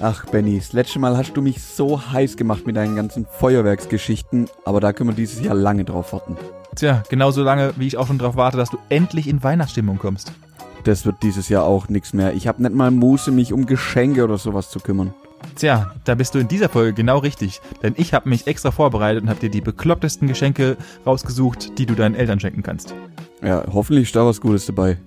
Ach Benny, das letzte Mal hast du mich so heiß gemacht mit deinen ganzen Feuerwerksgeschichten, aber da können wir dieses Jahr lange drauf warten. Tja, genauso lange, wie ich auch schon drauf warte, dass du endlich in Weihnachtsstimmung kommst. Das wird dieses Jahr auch nichts mehr. Ich habe nicht mal Muße, mich um Geschenke oder sowas zu kümmern. Tja, da bist du in dieser Folge genau richtig, denn ich habe mich extra vorbereitet und habe dir die beklopptesten Geschenke rausgesucht, die du deinen Eltern schenken kannst. Ja, hoffentlich ist da was Gutes dabei.